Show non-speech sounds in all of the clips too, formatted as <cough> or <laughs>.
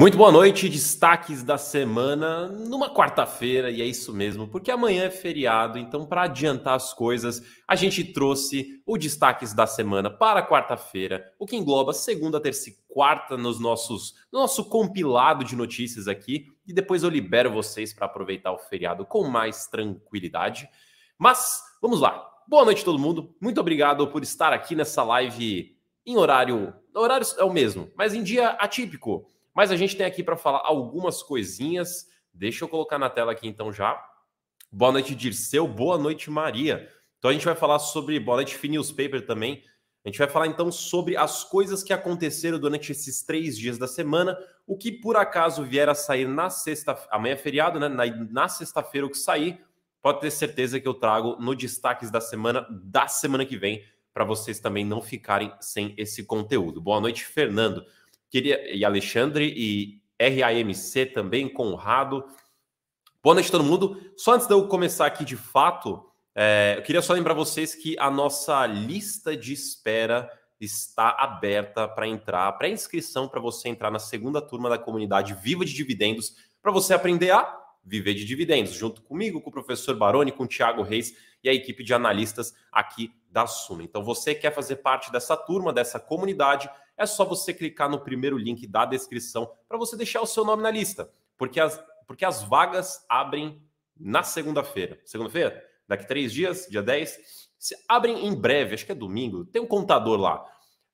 Muito boa noite, destaques da semana numa quarta-feira, e é isso mesmo, porque amanhã é feriado, então para adiantar as coisas, a gente trouxe o destaques da semana para quarta-feira, o que engloba segunda, terça e quarta nos nossos no nosso compilado de notícias aqui, e depois eu libero vocês para aproveitar o feriado com mais tranquilidade. Mas vamos lá. Boa noite todo mundo. Muito obrigado por estar aqui nessa live em horário, horário é o mesmo, mas em dia atípico. Mas a gente tem aqui para falar algumas coisinhas. Deixa eu colocar na tela aqui então já. Boa noite, Dirceu. Boa noite, Maria. Então a gente vai falar sobre. Boa noite, Newspaper também. A gente vai falar então sobre as coisas que aconteceram durante esses três dias da semana, o que por acaso vier a sair na sexta, amanhã é feriado, né? Na, na sexta-feira o que sair, pode ter certeza que eu trago no destaques da semana da semana que vem, para vocês também não ficarem sem esse conteúdo. Boa noite, Fernando. Queria, e Alexandre e RAMC também, Conrado. Boa noite, todo mundo. Só antes de eu começar aqui de fato, é, eu queria só lembrar vocês que a nossa lista de espera está aberta para entrar, para inscrição para você entrar na segunda turma da comunidade Viva de Dividendos, para você aprender a viver de dividendos, junto comigo, com o professor Baroni, com o Thiago Reis e a equipe de analistas aqui da Suna. Então, você quer fazer parte dessa turma, dessa comunidade, é só você clicar no primeiro link da descrição para você deixar o seu nome na lista, porque as, porque as vagas abrem na segunda-feira. Segunda-feira? Daqui três dias, dia 10. Se abrem em breve, acho que é domingo, tem um contador lá.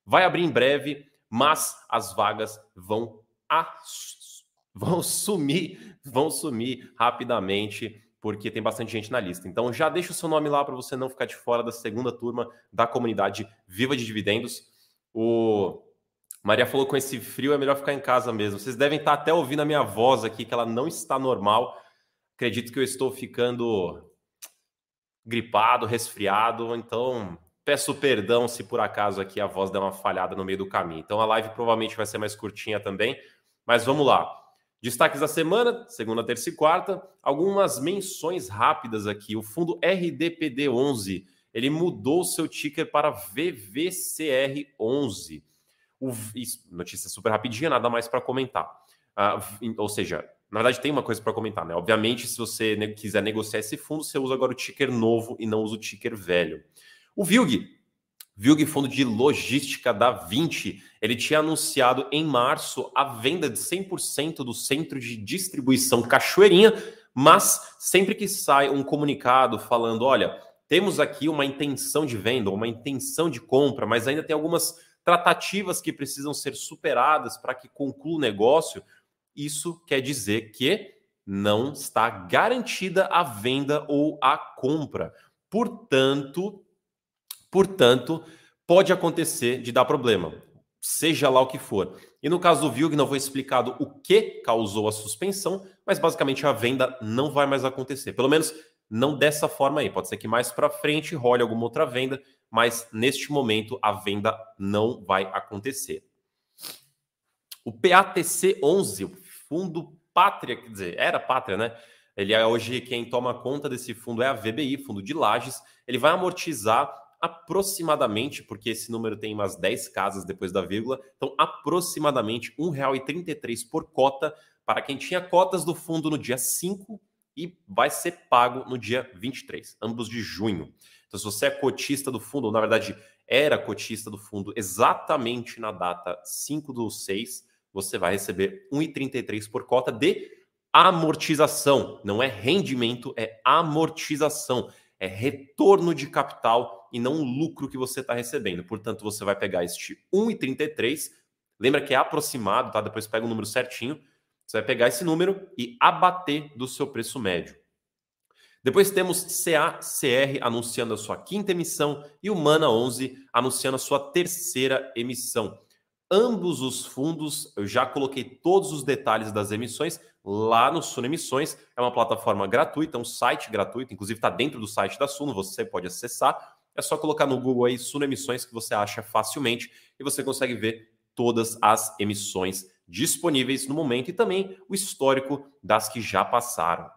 Vai abrir em breve, mas as vagas vão, a, vão sumir, vão sumir rapidamente porque tem bastante gente na lista. Então já deixa o seu nome lá para você não ficar de fora da segunda turma da comunidade Viva de Dividendos. O Maria falou com esse frio é melhor ficar em casa mesmo. Vocês devem estar até ouvindo a minha voz aqui, que ela não está normal. Acredito que eu estou ficando gripado, resfriado, então peço perdão se por acaso aqui a voz der uma falhada no meio do caminho. Então a live provavelmente vai ser mais curtinha também, mas vamos lá. Destaques da semana, segunda, terça e quarta, algumas menções rápidas aqui. O fundo RDPD11, ele mudou seu ticker para VVCR11. O, isso, notícia super rapidinha, nada mais para comentar. Uh, ou seja, na verdade tem uma coisa para comentar, né? Obviamente, se você ne quiser negociar esse fundo, você usa agora o ticker novo e não usa o ticker velho. O VILG, VILG Fundo de Logística da 20, ele tinha anunciado em março a venda de 100% do centro de distribuição Cachoeirinha, mas sempre que sai um comunicado falando, olha, temos aqui uma intenção de venda, uma intenção de compra, mas ainda tem algumas tratativas que precisam ser superadas para que conclua o negócio, isso quer dizer que não está garantida a venda ou a compra. Portanto, portanto, pode acontecer de dar problema, seja lá o que for. E no caso do Vilg, não foi explicado o que causou a suspensão, mas basicamente a venda não vai mais acontecer. Pelo menos não dessa forma aí. Pode ser que mais para frente role alguma outra venda, mas neste momento a venda não vai acontecer. O PATC 11, o Fundo Pátria, quer dizer, era Pátria, né? Ele é hoje quem toma conta desse fundo é a VBI, Fundo de Lages. Ele vai amortizar aproximadamente, porque esse número tem umas 10 casas depois da vírgula, então aproximadamente R$ 1,33 por cota para quem tinha cotas do fundo no dia 5 e vai ser pago no dia 23, ambos de junho. Então, se você é cotista do fundo, ou na verdade era cotista do fundo exatamente na data 5 do 6, você vai receber 1,33 por cota de amortização. Não é rendimento, é amortização. É retorno de capital e não lucro que você está recebendo. Portanto, você vai pegar este 1,33. Lembra que é aproximado, tá? Depois pega o número certinho. Você vai pegar esse número e abater do seu preço médio. Depois temos CACR anunciando a sua quinta emissão e o Mana 11 anunciando a sua terceira emissão. Ambos os fundos, eu já coloquei todos os detalhes das emissões lá no Suno Emissões. É uma plataforma gratuita, um site gratuito, inclusive está dentro do site da Suno, você pode acessar. É só colocar no Google aí Suno Emissões que você acha facilmente e você consegue ver todas as emissões disponíveis no momento e também o histórico das que já passaram.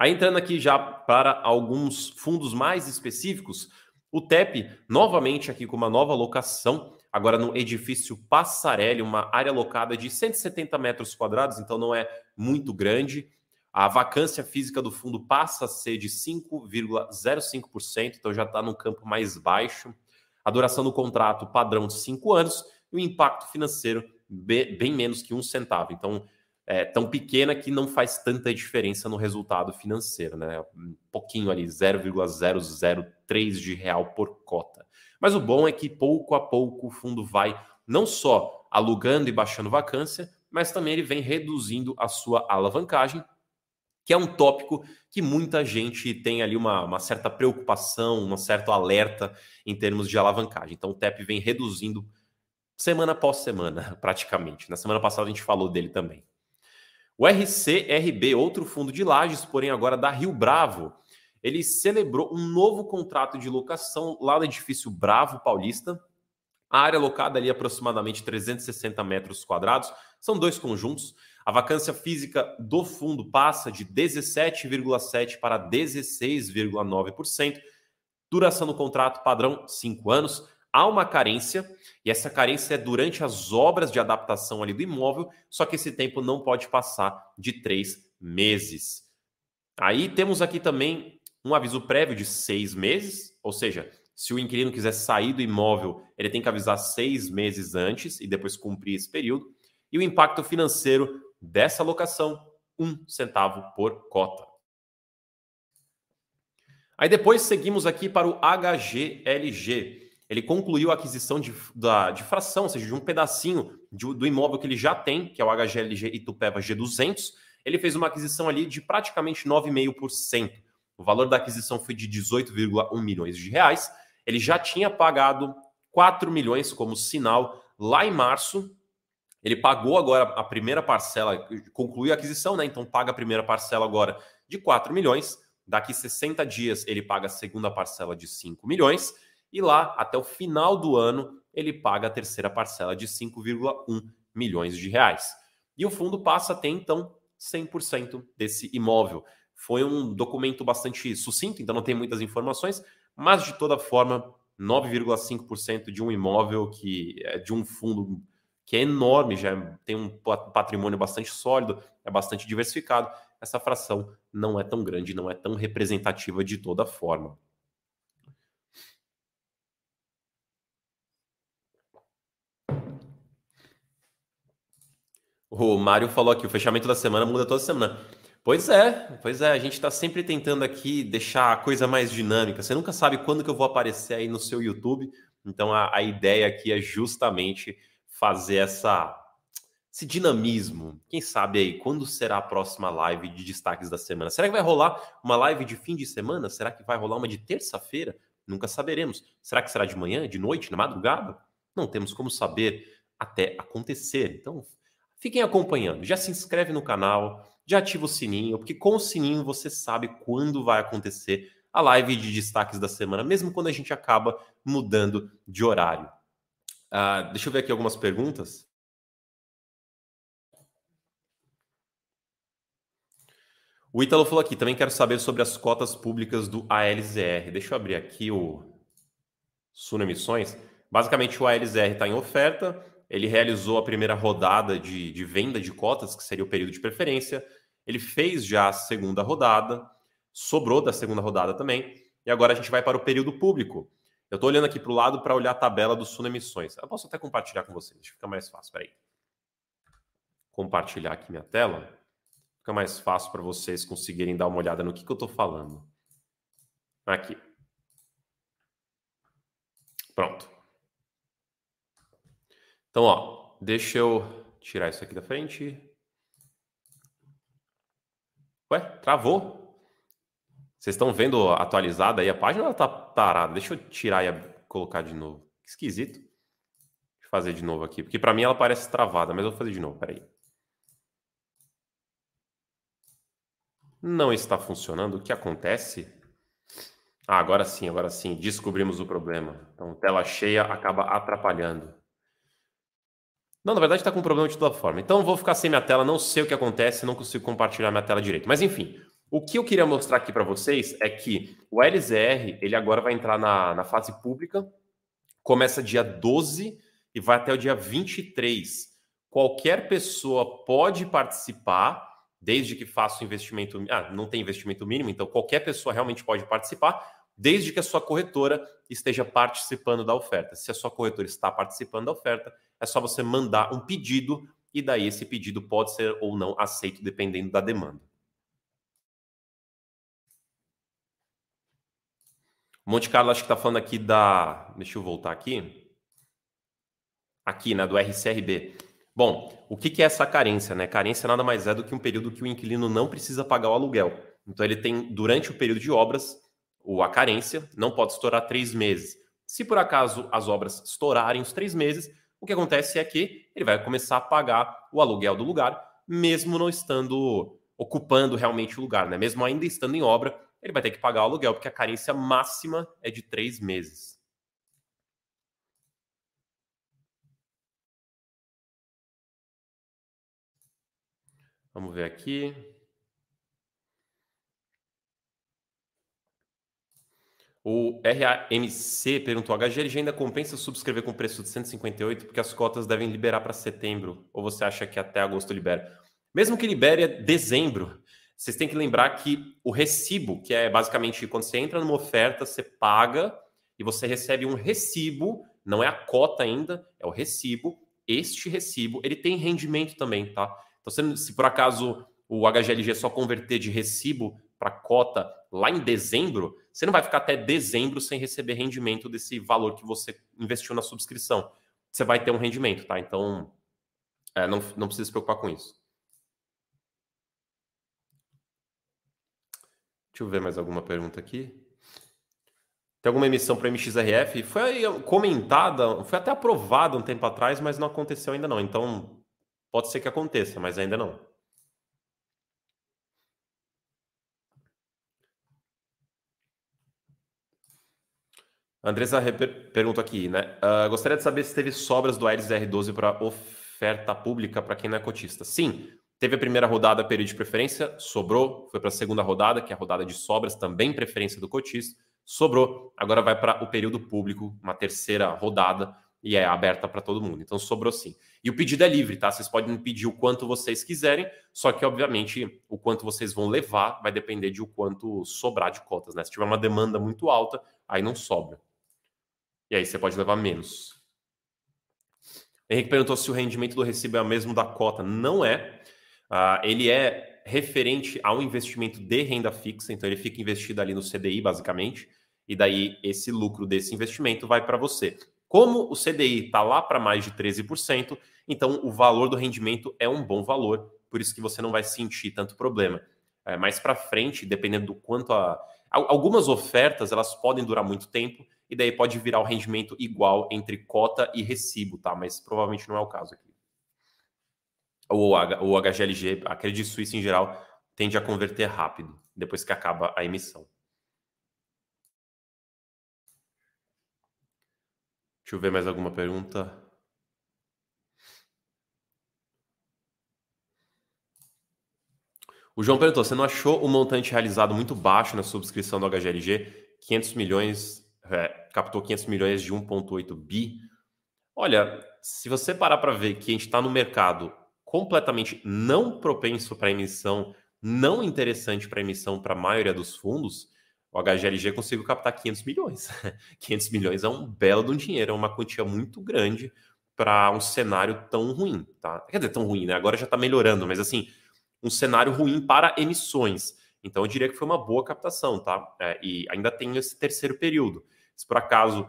Aí entrando aqui já para alguns fundos mais específicos, o TEP, novamente aqui com uma nova locação, agora no edifício Passarelli, uma área locada de 170 metros quadrados, então não é muito grande. A vacância física do fundo passa a ser de 5,05%, então já está no campo mais baixo. A duração do contrato padrão de 5 anos e o impacto financeiro bem menos que um centavo. Então, é tão pequena que não faz tanta diferença no resultado financeiro, né? Um pouquinho ali, 0,003 de real por cota. Mas o bom é que pouco a pouco o fundo vai não só alugando e baixando vacância, mas também ele vem reduzindo a sua alavancagem, que é um tópico que muita gente tem ali uma, uma certa preocupação, um certo alerta em termos de alavancagem. Então o TEP vem reduzindo semana após semana, <laughs> praticamente. Na semana passada a gente falou dele também. O RCRB, outro fundo de lajes, porém agora da Rio Bravo, ele celebrou um novo contrato de locação lá no edifício Bravo Paulista. A área locada ali aproximadamente 360 metros quadrados. São dois conjuntos. A vacância física do fundo passa de 17,7% para 16,9%. Duração do contrato padrão, 5 anos há uma carência, e essa carência é durante as obras de adaptação ali do imóvel, só que esse tempo não pode passar de três meses. Aí temos aqui também um aviso prévio de seis meses, ou seja, se o inquilino quiser sair do imóvel, ele tem que avisar seis meses antes e depois cumprir esse período. E o impacto financeiro dessa locação, um centavo por cota. Aí depois seguimos aqui para o HGLG, ele concluiu a aquisição de, da, de fração, ou seja, de um pedacinho de, do imóvel que ele já tem, que é o HGLG Itupeva G200. Ele fez uma aquisição ali de praticamente 9,5%. O valor da aquisição foi de 18,1 milhões de reais. Ele já tinha pagado 4 milhões como sinal lá em março. Ele pagou agora a primeira parcela, concluiu a aquisição, né? Então paga a primeira parcela agora de 4 milhões. Daqui 60 dias ele paga a segunda parcela de 5 milhões e lá, até o final do ano, ele paga a terceira parcela de 5,1 milhões de reais. E o fundo passa a ter, então, 100% desse imóvel. Foi um documento bastante sucinto, então não tem muitas informações, mas de toda forma, 9,5% de um imóvel que é de um fundo que é enorme, já tem um patrimônio bastante sólido, é bastante diversificado. Essa fração não é tão grande, não é tão representativa de toda forma. O Mário falou aqui, o fechamento da semana muda toda semana. Pois é, pois é, a gente está sempre tentando aqui deixar a coisa mais dinâmica. Você nunca sabe quando que eu vou aparecer aí no seu YouTube. Então a, a ideia aqui é justamente fazer essa esse dinamismo. Quem sabe aí quando será a próxima live de destaques da semana? Será que vai rolar uma live de fim de semana? Será que vai rolar uma de terça-feira? Nunca saberemos. Será que será de manhã, de noite, na madrugada? Não temos como saber até acontecer. Então Fiquem acompanhando, já se inscreve no canal, já ativa o sininho, porque com o sininho você sabe quando vai acontecer a live de destaques da semana, mesmo quando a gente acaba mudando de horário. Uh, deixa eu ver aqui algumas perguntas. O Ítalo falou aqui, também quero saber sobre as cotas públicas do ALZR. Deixa eu abrir aqui o Suno Emissões. Basicamente, o ALZR está em oferta, ele realizou a primeira rodada de, de venda de cotas, que seria o período de preferência. Ele fez já a segunda rodada, sobrou da segunda rodada também. E agora a gente vai para o período público. Eu estou olhando aqui para o lado para olhar a tabela do Suno Emissões. Eu posso até compartilhar com vocês, fica mais fácil. Peraí. Compartilhar aqui minha tela. Fica mais fácil para vocês conseguirem dar uma olhada no que, que eu estou falando. Aqui. Pronto. Então, ó, deixa eu tirar isso aqui da frente. Ué, travou? Vocês estão vendo atualizada aí a página ou ela tá parada? Deixa eu tirar e colocar de novo. Esquisito. Deixa eu fazer de novo aqui, porque para mim ela parece travada, mas eu vou fazer de novo, peraí. Não está funcionando. O que acontece? Ah, agora sim, agora sim. Descobrimos o problema. Então, tela cheia acaba atrapalhando. Não, na verdade está com um problema de toda forma. Então vou ficar sem minha tela, não sei o que acontece, não consigo compartilhar minha tela direito. Mas enfim, o que eu queria mostrar aqui para vocês é que o LZR, ele agora vai entrar na, na fase pública, começa dia 12 e vai até o dia 23. Qualquer pessoa pode participar, desde que faça o investimento. Ah, não tem investimento mínimo, então qualquer pessoa realmente pode participar, desde que a sua corretora esteja participando da oferta. Se a sua corretora está participando da oferta, é só você mandar um pedido e daí esse pedido pode ser ou não aceito dependendo da demanda. Monte Carlo acho que está falando aqui da. Deixa eu voltar aqui. Aqui, né? Do RCRB. Bom, o que, é essa carência, né? Carência nada mais é do que um período que o inquilino não precisa pagar o aluguel. Então ele tem, durante o período de obras, o, a carência não pode estourar três meses. Se por acaso as obras estourarem os três meses, o que acontece é que ele vai começar a pagar o aluguel do lugar, mesmo não estando ocupando realmente o lugar, né? Mesmo ainda estando em obra, ele vai ter que pagar o aluguel, porque a carência máxima é de três meses. Vamos ver aqui. O RAMC perguntou: HGLG ainda compensa subscrever com preço de 158 porque as cotas devem liberar para setembro? Ou você acha que até agosto libera? Mesmo que libere é dezembro, vocês têm que lembrar que o recibo, que é basicamente quando você entra numa oferta, você paga e você recebe um recibo, não é a cota ainda, é o recibo. Este recibo, ele tem rendimento também, tá? Então, se por acaso o HGLG só converter de recibo para cota lá em dezembro, você não vai ficar até dezembro sem receber rendimento desse valor que você investiu na subscrição. Você vai ter um rendimento, tá? Então, é, não, não precisa se preocupar com isso. Deixa eu ver mais alguma pergunta aqui. Tem alguma emissão para MXRF? Foi comentada, foi até aprovada um tempo atrás, mas não aconteceu ainda não. Então, pode ser que aconteça, mas ainda não. Andressa pergunta aqui, né? Uh, gostaria de saber se teve sobras do Aeres R12 para oferta pública para quem não é cotista. Sim, Teve a primeira rodada, período de preferência, sobrou. Foi para a segunda rodada, que é a rodada de sobras, também preferência do cotista, sobrou. Agora vai para o período público, uma terceira rodada, e é aberta para todo mundo. Então sobrou sim. E o pedido é livre, tá? Vocês podem pedir o quanto vocês quiserem, só que, obviamente, o quanto vocês vão levar vai depender de o quanto sobrar de cotas, né? Se tiver uma demanda muito alta, aí não sobra. E aí você pode levar menos. Henrique perguntou se o rendimento do recibo é o mesmo da cota. Não é. Uh, ele é referente ao investimento de renda fixa, então ele fica investido ali no CDI, basicamente, e daí esse lucro desse investimento vai para você. Como o CDI está lá para mais de 13%, então o valor do rendimento é um bom valor, por isso que você não vai sentir tanto problema. É, mais para frente, dependendo do quanto a. Algumas ofertas elas podem durar muito tempo, e daí pode virar o rendimento igual entre cota e recibo, tá? Mas provavelmente não é o caso aqui ou o HGLG, a Credit Suisse em geral, tende a converter rápido, depois que acaba a emissão. Deixa eu ver mais alguma pergunta. O João perguntou: você não achou o montante realizado muito baixo na subscrição do HGLG? 500 milhões, é, captou 500 milhões de 1,8 bi. Olha, se você parar para ver que a gente está no mercado completamente não propenso para emissão, não interessante para emissão para a maioria dos fundos, o HGLG conseguiu captar 500 milhões. <laughs> 500 milhões é um belo de um dinheiro, é uma quantia muito grande para um cenário tão ruim, tá? Quer dizer, tão ruim, né? Agora já está melhorando, mas assim, um cenário ruim para emissões. Então eu diria que foi uma boa captação, tá? É, e ainda tem esse terceiro período. Se por acaso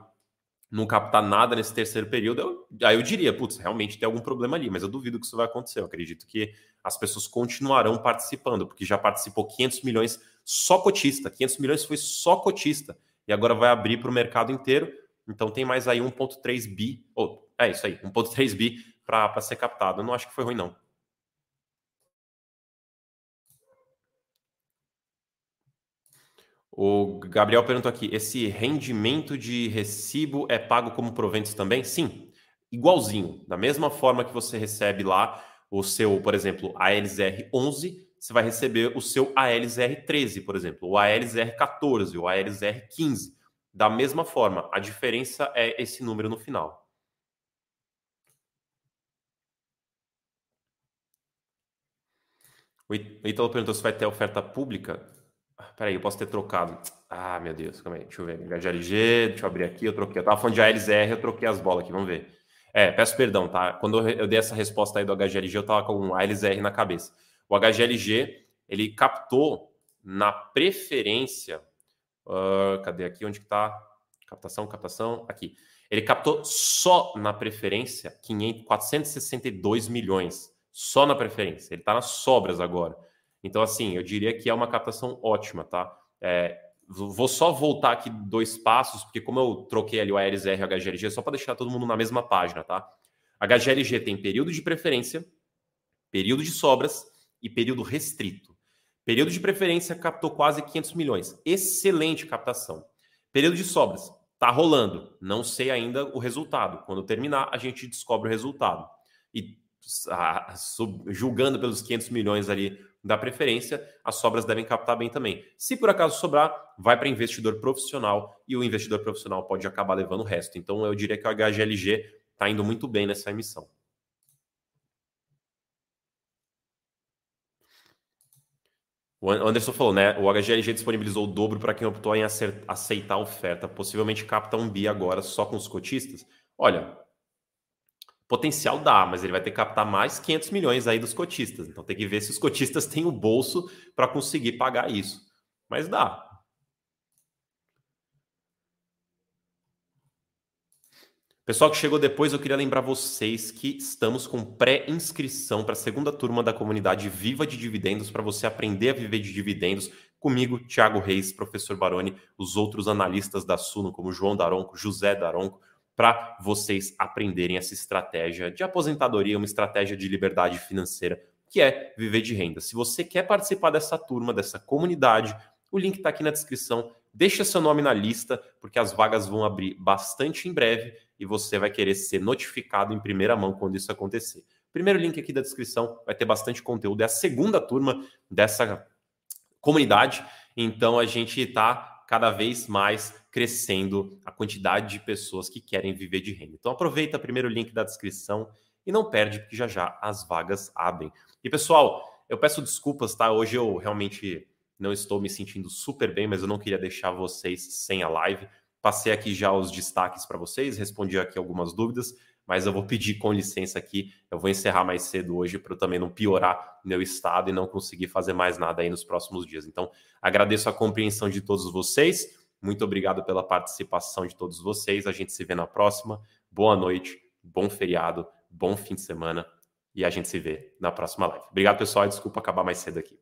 não captar nada nesse terceiro período, eu, aí eu diria, putz, realmente tem algum problema ali, mas eu duvido que isso vai acontecer. Eu acredito que as pessoas continuarão participando, porque já participou 500 milhões só cotista, 500 milhões foi só cotista, e agora vai abrir para o mercado inteiro, então tem mais aí 1.3 bi, ou é isso aí, 1.3 bi para ser captado. Eu não acho que foi ruim, não. O Gabriel perguntou aqui: esse rendimento de recibo é pago como proventos também? Sim, igualzinho. Da mesma forma que você recebe lá o seu, por exemplo, ALZR 11, você vai receber o seu ALZR 13, por exemplo, o ALZR 14, o ALZR 15. Da mesma forma, a diferença é esse número no final. O Italo perguntou se vai ter oferta pública. Peraí, eu posso ter trocado. Ah, meu Deus, calma aí, deixa eu ver. HGLG, deixa eu abrir aqui, eu troquei. Eu tava falando de ALZR, eu troquei as bolas aqui, vamos ver. É, peço perdão, tá? Quando eu dei essa resposta aí do HGLG, eu tava com um ALZR na cabeça. O HGLG, ele captou na preferência. Uh, cadê aqui? Onde que tá? Captação, captação. Aqui. Ele captou só na preferência 500, 462 milhões. Só na preferência. Ele está nas sobras agora. Então, assim, eu diria que é uma captação ótima, tá? É, vou só voltar aqui dois passos, porque como eu troquei ali o ARSR e o HGLG, só para deixar todo mundo na mesma página, tá? HGLG tem período de preferência, período de sobras e período restrito. Período de preferência captou quase 500 milhões. Excelente captação. Período de sobras, Tá rolando. Não sei ainda o resultado. Quando terminar, a gente descobre o resultado. E a, sub, julgando pelos 500 milhões ali da preferência, as sobras devem captar bem também. Se por acaso sobrar, vai para investidor profissional e o investidor profissional pode acabar levando o resto. Então eu diria que o HGLG está indo muito bem nessa emissão. O Anderson falou, né? O HGLG disponibilizou o dobro para quem optou em aceitar a oferta. Possivelmente capta um bi agora só com os cotistas. Olha, potencial dá, mas ele vai ter que captar mais 500 milhões aí dos cotistas. Então tem que ver se os cotistas têm o bolso para conseguir pagar isso. Mas dá. Pessoal que chegou depois, eu queria lembrar vocês que estamos com pré-inscrição para a segunda turma da comunidade Viva de Dividendos, para você aprender a viver de dividendos comigo, Thiago Reis, professor Baroni, os outros analistas da Suno, como João Daronco, José Daronco, para vocês aprenderem essa estratégia de aposentadoria, uma estratégia de liberdade financeira, que é viver de renda. Se você quer participar dessa turma, dessa comunidade, o link está aqui na descrição. Deixa seu nome na lista, porque as vagas vão abrir bastante em breve e você vai querer ser notificado em primeira mão quando isso acontecer. Primeiro link aqui da descrição vai ter bastante conteúdo. É a segunda turma dessa comunidade, então a gente está cada vez mais crescendo a quantidade de pessoas que querem viver de renda. Então aproveita o primeiro link da descrição e não perde, porque já já as vagas abrem. E pessoal, eu peço desculpas, tá? Hoje eu realmente não estou me sentindo super bem, mas eu não queria deixar vocês sem a live. Passei aqui já os destaques para vocês, respondi aqui algumas dúvidas, mas eu vou pedir com licença aqui. Eu vou encerrar mais cedo hoje para eu também não piorar meu estado e não conseguir fazer mais nada aí nos próximos dias. Então, agradeço a compreensão de todos vocês. Muito obrigado pela participação de todos vocês. A gente se vê na próxima. Boa noite, bom feriado, bom fim de semana e a gente se vê na próxima live. Obrigado, pessoal. Desculpa acabar mais cedo aqui.